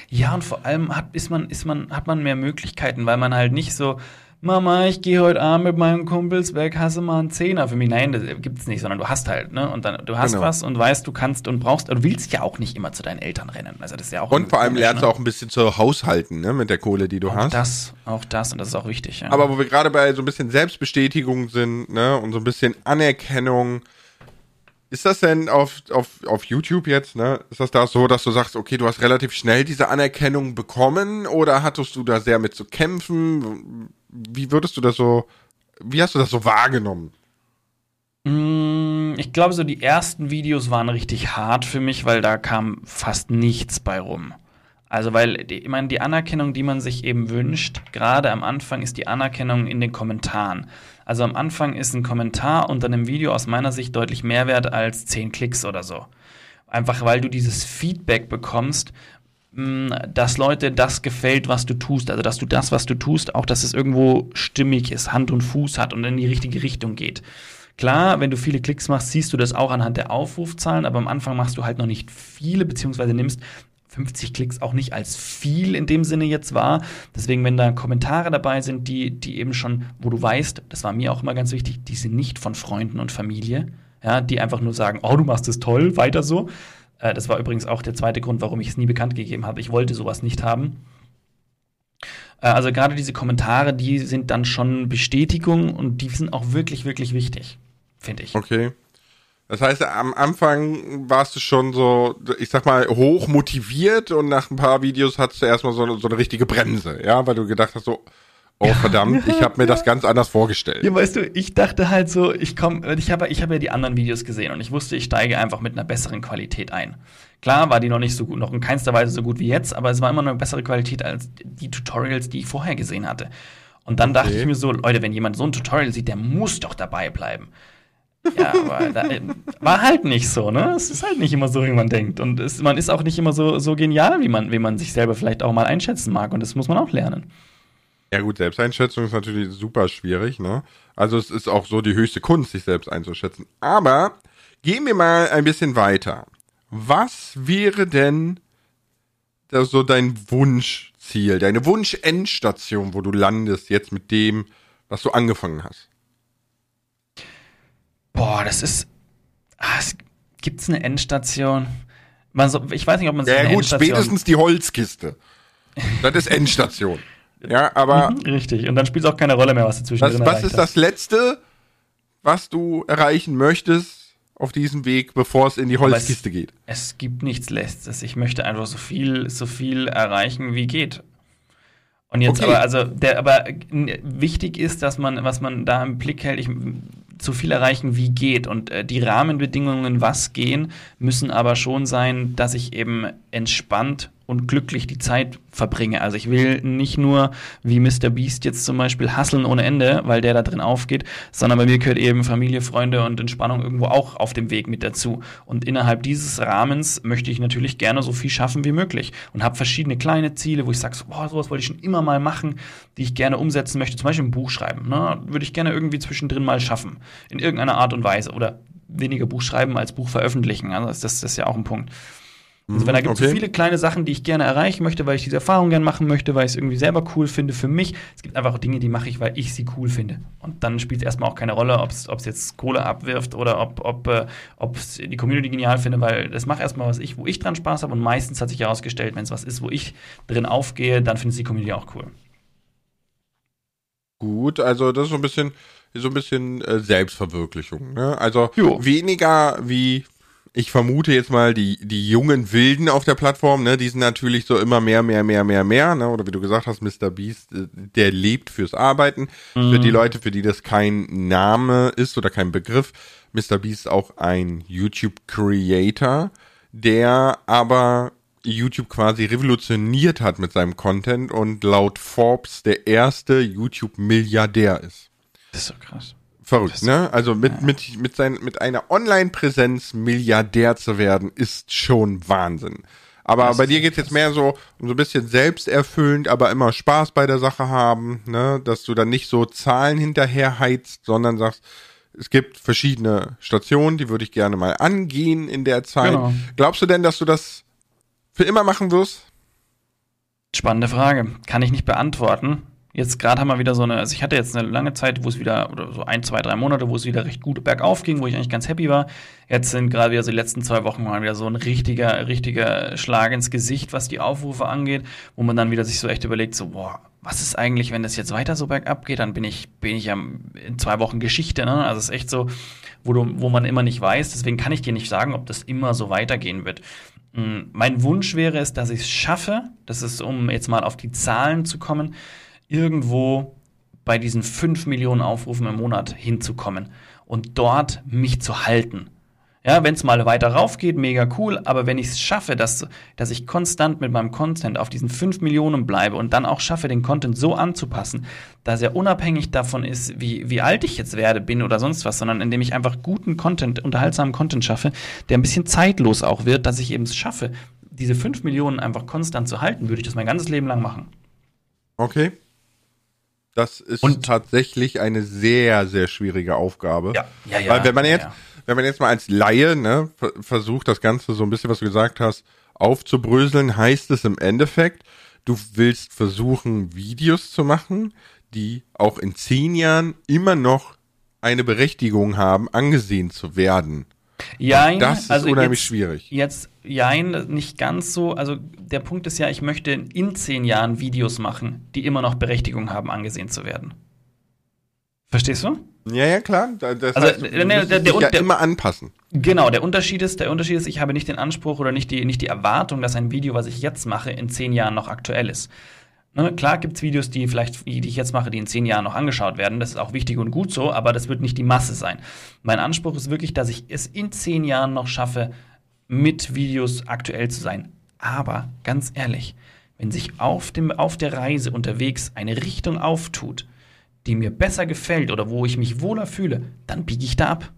Ja, und vor allem hat, ist man, ist man, hat man mehr Möglichkeiten, weil man halt nicht so, Mama, ich gehe heute Abend mit meinen Kumpels weg, hast du mal einen Zehner für mich? Nein, das gibt's nicht, sondern du hast halt, ne? Und dann, du hast genau. was und weißt, du kannst und brauchst, du willst ja auch nicht immer zu deinen Eltern rennen. Also das ist ja auch. Und vor allem lernst ne? du auch ein bisschen zu haushalten, ne? Mit der Kohle, die du auch hast. Das, auch das, und das ist auch wichtig, ja. Aber wo wir gerade bei so ein bisschen Selbstbestätigung sind, ne? Und so ein bisschen Anerkennung. Ist das denn auf, auf, auf YouTube jetzt, ne? Ist das da so, dass du sagst, okay, du hast relativ schnell diese Anerkennung bekommen oder hattest du da sehr mit zu kämpfen? wie würdest du das so, wie hast du das so wahrgenommen? Mm, ich glaube, so die ersten Videos waren richtig hart für mich, weil da kam fast nichts bei rum. Also, weil, ich meine, die Anerkennung, die man sich eben wünscht, gerade am Anfang ist die Anerkennung in den Kommentaren. Also am Anfang ist ein Kommentar unter einem Video aus meiner Sicht deutlich mehr wert als 10 Klicks oder so. Einfach weil du dieses Feedback bekommst, dass Leute das gefällt, was du tust. Also, dass du das, was du tust, auch, dass es irgendwo stimmig ist, Hand und Fuß hat und in die richtige Richtung geht. Klar, wenn du viele Klicks machst, siehst du das auch anhand der Aufrufzahlen, aber am Anfang machst du halt noch nicht viele, beziehungsweise nimmst 50 Klicks auch nicht als viel in dem Sinne jetzt wahr. Deswegen, wenn da Kommentare dabei sind, die, die eben schon, wo du weißt, das war mir auch immer ganz wichtig, die sind nicht von Freunden und Familie, ja, die einfach nur sagen, oh, du machst es toll, weiter so, äh, das war übrigens auch der zweite Grund, warum ich es nie bekannt gegeben habe. Ich wollte sowas nicht haben. Äh, also gerade diese Kommentare, die sind dann schon Bestätigung und die sind auch wirklich, wirklich wichtig, finde ich. Okay. Das heißt, am Anfang warst du schon so, ich sag mal, hoch motiviert und nach ein paar Videos hattest du erstmal so, so eine richtige Bremse, ja, weil du gedacht hast, so, Oh verdammt, ich habe mir das ganz anders vorgestellt. Ja, weißt du, ich dachte halt so, ich komme, ich habe ich hab ja die anderen Videos gesehen und ich wusste, ich steige einfach mit einer besseren Qualität ein. Klar war die noch nicht so gut, noch in keinster Weise so gut wie jetzt, aber es war immer noch eine bessere Qualität als die Tutorials, die ich vorher gesehen hatte. Und dann okay. dachte ich mir so, Leute, wenn jemand so ein Tutorial sieht, der muss doch dabei bleiben. Ja, aber da, äh, war halt nicht so, ne? Es ist halt nicht immer so, wie man denkt. Und es, man ist auch nicht immer so, so genial, wie man, wie man sich selber vielleicht auch mal einschätzen mag. Und das muss man auch lernen. Ja gut, Selbsteinschätzung ist natürlich super schwierig, ne? Also es ist auch so die höchste Kunst, sich selbst einzuschätzen. Aber gehen wir mal ein bisschen weiter. Was wäre denn so dein Wunschziel, deine Wunsch-Endstation, wo du landest jetzt mit dem, was du angefangen hast? Boah, das ist. Ah, Gibt es eine Endstation? Man so, ich weiß nicht, ob man so Ja, gut, spätestens die Holzkiste. Das ist Endstation. Ja, aber. Mhm, richtig. Und dann spielt es auch keine Rolle mehr, was dazwischen Was, was ist das Letzte, was du erreichen möchtest auf diesem Weg, bevor es in die Holzkiste es, geht? Es gibt nichts Letztes. Ich möchte einfach so viel, so viel erreichen, wie geht. Und jetzt okay. aber, also, der, aber wichtig ist, dass man, was man da im Blick hält, ich, so viel erreichen, wie geht. Und äh, die Rahmenbedingungen, was gehen, müssen aber schon sein, dass ich eben entspannt und glücklich die Zeit verbringe. Also ich will nicht nur wie Mr. Beast jetzt zum Beispiel hasseln ohne Ende, weil der da drin aufgeht, sondern bei mir gehört eben Familie, Freunde und Entspannung irgendwo auch auf dem Weg mit dazu. Und innerhalb dieses Rahmens möchte ich natürlich gerne so viel schaffen wie möglich und habe verschiedene kleine Ziele, wo ich sage, so, boah, sowas wollte ich schon immer mal machen, die ich gerne umsetzen möchte. Zum Beispiel ein Buch schreiben. Ne? Würde ich gerne irgendwie zwischendrin mal schaffen. In irgendeiner Art und Weise. Oder weniger Buch schreiben als Buch veröffentlichen. Also das, das ist ja auch ein Punkt. Also wenn da gibt es okay. so viele kleine Sachen, die ich gerne erreichen möchte, weil ich diese Erfahrung gerne machen möchte, weil ich es irgendwie selber cool finde für mich. Es gibt einfach auch Dinge, die mache ich, weil ich sie cool finde. Und dann spielt es erstmal auch keine Rolle, ob es jetzt Kohle abwirft oder ob ob äh, die Community genial finde, weil das macht erstmal was ich, wo ich dran Spaß habe. Und meistens hat sich herausgestellt, wenn es was ist, wo ich drin aufgehe, dann findet die Community auch cool. Gut, also das ist so ein bisschen so ein bisschen äh, Selbstverwirklichung. Ne? Also jo. weniger wie ich vermute jetzt mal, die, die jungen Wilden auf der Plattform, ne, die sind natürlich so immer mehr, mehr, mehr, mehr, mehr, ne, oder wie du gesagt hast, Mr. Beast, äh, der lebt fürs Arbeiten. Mhm. Für die Leute, für die das kein Name ist oder kein Begriff, Mr. Beast auch ein YouTube-Creator, der aber YouTube quasi revolutioniert hat mit seinem Content und laut Forbes der erste YouTube-Milliardär ist. Das ist so krass. Verrückt, ne? Also mit, ja. mit, mit, sein, mit einer Online-Präsenz Milliardär zu werden, ist schon Wahnsinn. Aber das bei dir geht's jetzt mehr so um so ein bisschen selbsterfüllend, aber immer Spaß bei der Sache haben, ne? Dass du dann nicht so Zahlen hinterher heizt, sondern sagst, es gibt verschiedene Stationen, die würde ich gerne mal angehen in der Zeit. Genau. Glaubst du denn, dass du das für immer machen wirst? Spannende Frage. Kann ich nicht beantworten. Jetzt gerade haben wir wieder so eine, also ich hatte jetzt eine lange Zeit, wo es wieder, oder so ein, zwei, drei Monate, wo es wieder recht gut bergauf ging, wo ich eigentlich ganz happy war. Jetzt sind gerade wieder so die letzten zwei Wochen mal wieder so ein richtiger, richtiger Schlag ins Gesicht, was die Aufrufe angeht, wo man dann wieder sich so echt überlegt, so, boah, was ist eigentlich, wenn das jetzt weiter so bergab geht, dann bin ich, bin ich ja in zwei Wochen Geschichte, ne? Also es ist echt so, wo du, wo man immer nicht weiß. Deswegen kann ich dir nicht sagen, ob das immer so weitergehen wird. Hm, mein Wunsch wäre es, dass ich es schaffe, das ist, um jetzt mal auf die Zahlen zu kommen, irgendwo bei diesen 5 Millionen Aufrufen im Monat hinzukommen und dort mich zu halten. Ja, wenn es mal weiter rauf geht, mega cool, aber wenn ich es schaffe, dass, dass ich konstant mit meinem Content auf diesen 5 Millionen bleibe und dann auch schaffe, den Content so anzupassen, dass er unabhängig davon ist, wie, wie alt ich jetzt werde, bin oder sonst was, sondern indem ich einfach guten Content, unterhaltsamen Content schaffe, der ein bisschen zeitlos auch wird, dass ich eben es schaffe, diese 5 Millionen einfach konstant zu halten, würde ich das mein ganzes Leben lang machen. Okay. Das ist und tatsächlich eine sehr, sehr schwierige Aufgabe. Ja, ja, ja. Weil wenn man jetzt, ja, wenn man jetzt mal als Laie, ne, versucht, das Ganze so ein bisschen, was du gesagt hast, aufzubröseln, heißt es im Endeffekt, du willst versuchen, Videos zu machen, die auch in zehn Jahren immer noch eine Berechtigung haben, angesehen zu werden. Ja, das ist also unheimlich jetzt, schwierig. Jetzt, jein, nicht ganz so. Also der Punkt ist ja, ich möchte in zehn Jahren Videos machen, die immer noch Berechtigung haben, angesehen zu werden. Verstehst du? Ja, ja, klar. Das also, heißt, ne, der, der, ja der, immer anpassen. Genau, der Unterschied ist, der Unterschied ist, ich habe nicht den Anspruch oder nicht die, nicht die Erwartung, dass ein Video, was ich jetzt mache, in zehn Jahren noch aktuell ist. Ne, klar gibt es Videos, die vielleicht, die ich jetzt mache, die in zehn Jahren noch angeschaut werden. Das ist auch wichtig und gut so, aber das wird nicht die Masse sein. Mein Anspruch ist wirklich, dass ich es in zehn Jahren noch schaffe, mit Videos aktuell zu sein. Aber ganz ehrlich, wenn sich auf, dem, auf der Reise unterwegs eine Richtung auftut, die mir besser gefällt oder wo ich mich wohler fühle, dann biege ich da ab.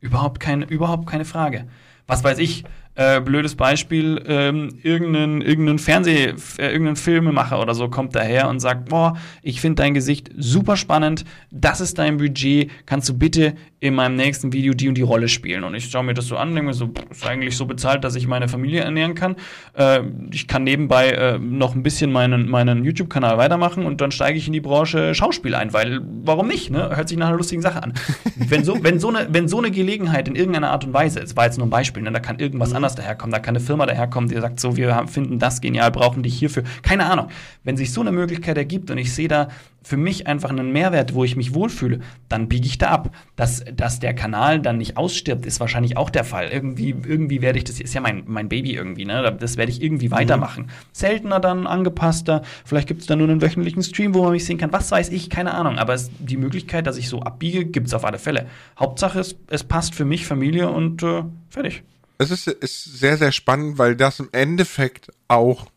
Überhaupt keine, überhaupt keine Frage. Was weiß ich, äh, blödes Beispiel, ähm, irgendein, irgendein Fernseh, äh, irgendein Filmemacher oder so kommt daher und sagt, boah, ich finde dein Gesicht super spannend, das ist dein Budget, kannst du bitte in meinem nächsten Video die und die Rolle spielen? Und ich schaue mir das so an, denke mir so, ist eigentlich so bezahlt, dass ich meine Familie ernähren kann. Äh, ich kann nebenbei äh, noch ein bisschen meinen, meinen YouTube-Kanal weitermachen und dann steige ich in die Branche Schauspiel ein, weil warum nicht? Ne? Hört sich nach einer lustigen Sache an. wenn, so, wenn, so eine, wenn so eine Gelegenheit in irgendeiner Art und Weise, es war jetzt nur ein Beispiel, ne? da kann irgendwas mhm. anderes daherkommen, da kann eine Firma daherkommen, die sagt so, wir finden das genial, brauchen dich hierfür. Keine Ahnung. Wenn sich so eine Möglichkeit ergibt und ich sehe da für mich einfach einen Mehrwert, wo ich mich wohlfühle, dann biege ich da ab. Dass, dass der Kanal dann nicht ausstirbt, ist wahrscheinlich auch der Fall. Irgendwie, irgendwie werde ich, das ist ja mein, mein Baby irgendwie, ne? Das werde ich irgendwie weitermachen. Mhm. Seltener dann, angepasster, vielleicht gibt es dann nur einen wöchentlichen Stream, wo man mich sehen kann. Was weiß ich, keine Ahnung. Aber es, die Möglichkeit, dass ich so abbiege, gibt es auf alle Fälle. Hauptsache, es, es passt für mich, Familie und äh, fertig. Es ist, ist sehr, sehr spannend, weil das im Endeffekt auch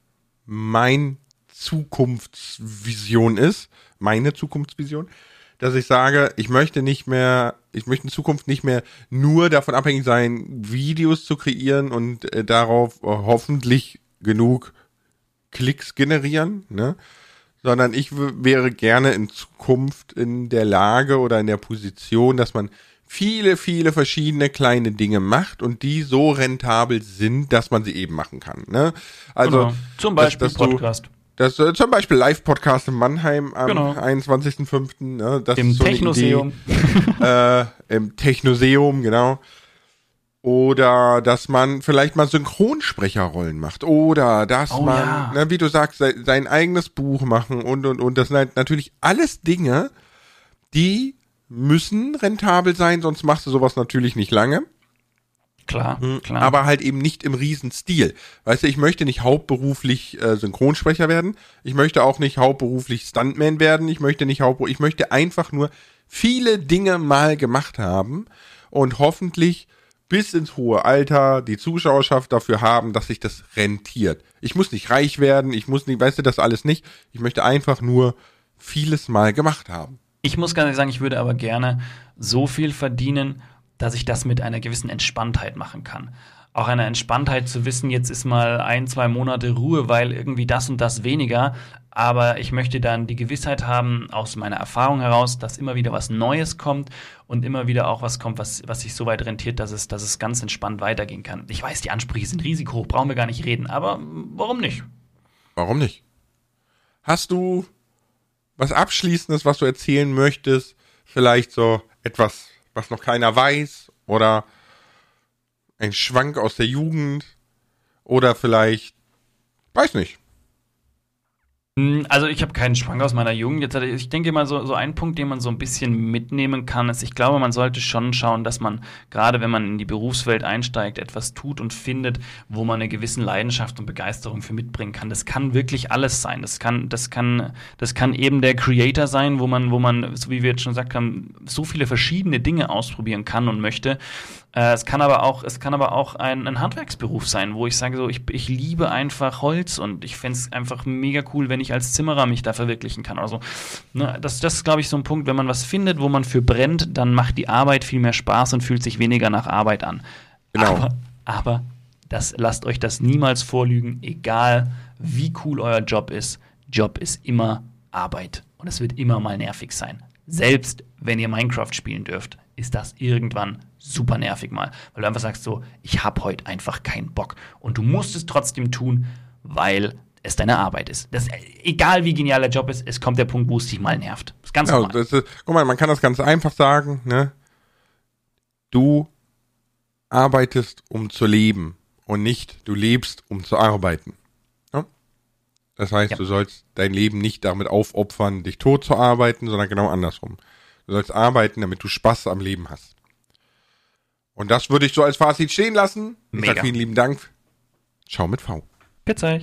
mein Zukunftsvision ist meine Zukunftsvision, dass ich sage, ich möchte nicht mehr, ich möchte in Zukunft nicht mehr nur davon abhängig sein, Videos zu kreieren und äh, darauf äh, hoffentlich genug Klicks generieren, ne? sondern ich wäre gerne in Zukunft in der Lage oder in der Position, dass man viele, viele verschiedene kleine Dinge macht und die so rentabel sind, dass man sie eben machen kann. Ne? Also genau. zum Beispiel dass, dass Podcast. Du, das äh, zum Beispiel Live-Podcast in Mannheim am genau. 21.05. Ne, das Im so Technoseum. äh, Im Technoseum, genau. Oder dass man vielleicht mal Synchronsprecherrollen macht. Oder dass oh, man, ja. ne, wie du sagst, sein, sein eigenes Buch machen und und und. Das sind halt natürlich alles Dinge, die müssen rentabel sein, sonst machst du sowas natürlich nicht lange. Klar, klar. aber halt eben nicht im Riesenstil. Weißt du, ich möchte nicht hauptberuflich äh, Synchronsprecher werden. Ich möchte auch nicht hauptberuflich Stuntman werden. Ich möchte nicht hauptberuflich, ich möchte einfach nur viele Dinge mal gemacht haben und hoffentlich bis ins hohe Alter die Zuschauerschaft dafür haben, dass sich das rentiert. Ich muss nicht reich werden, ich muss nicht, weißt du, das alles nicht. Ich möchte einfach nur vieles mal gemacht haben. Ich muss ganz ehrlich sagen, ich würde aber gerne so viel verdienen, dass ich das mit einer gewissen Entspanntheit machen kann. Auch eine Entspanntheit zu wissen, jetzt ist mal ein, zwei Monate Ruhe, weil irgendwie das und das weniger. Aber ich möchte dann die Gewissheit haben, aus meiner Erfahrung heraus, dass immer wieder was Neues kommt und immer wieder auch was kommt, was, was sich so weit rentiert, dass es, dass es ganz entspannt weitergehen kann. Ich weiß, die Ansprüche sind riesig hoch, brauchen wir gar nicht reden, aber warum nicht? Warum nicht? Hast du was Abschließendes, was du erzählen möchtest? Vielleicht so etwas, was noch keiner weiß? Oder ein Schwank aus der Jugend? Oder vielleicht, weiß nicht. Hm, Also ich habe keinen Schwank aus meiner Jugend. Jetzt, hatte ich ich denke mal, so, so ein Punkt, den man so ein bisschen mitnehmen kann, ist, ich glaube, man sollte schon schauen, dass man, gerade wenn man in die Berufswelt einsteigt, etwas tut und findet, wo man eine gewisse Leidenschaft und Begeisterung für mitbringen kann. Das kann wirklich alles sein. Das kann, das kann, das kann eben der Creator sein, wo man, wo man, so wie wir jetzt schon gesagt haben, so viele verschiedene Dinge ausprobieren kann und möchte. Äh, es kann aber auch, es kann aber auch ein, ein Handwerksberuf sein, wo ich sage so, ich, ich liebe einfach Holz und ich fände es einfach mega cool, wenn ich als Zimmerer mich da verwirklichen kann. Also, ne, das, das ist, glaube ich, so ein Punkt, wenn man was findet, wo man für brennt, dann macht die Arbeit viel mehr Spaß und fühlt sich weniger nach Arbeit an. Genau. Aber, aber das, lasst euch das niemals vorlügen, egal wie cool euer Job ist. Job ist immer Arbeit und es wird immer mal nervig sein. Selbst wenn ihr Minecraft spielen dürft, ist das irgendwann super nervig mal, weil du einfach sagst so, ich habe heute einfach keinen Bock und du musst es trotzdem tun, weil es deine Arbeit ist. Das, egal wie genial der Job ist, es kommt der Punkt, wo es dich mal nervt. Das ist ganz Ja, normal. ist, guck mal, man kann das ganz einfach sagen, ne? Du arbeitest, um zu leben und nicht du lebst, um zu arbeiten. Ja? Das heißt, Ja. du sollst dein Leben nicht damit aufopfern, dich tot zu arbeiten, sondern genau andersrum. Du sollst arbeiten, damit du Spaß am Leben hast. Und das würde ich so als Fazit stehen lassen. Ich Mega. sag vielen lieben Dank. Ciao mit V. Pizza.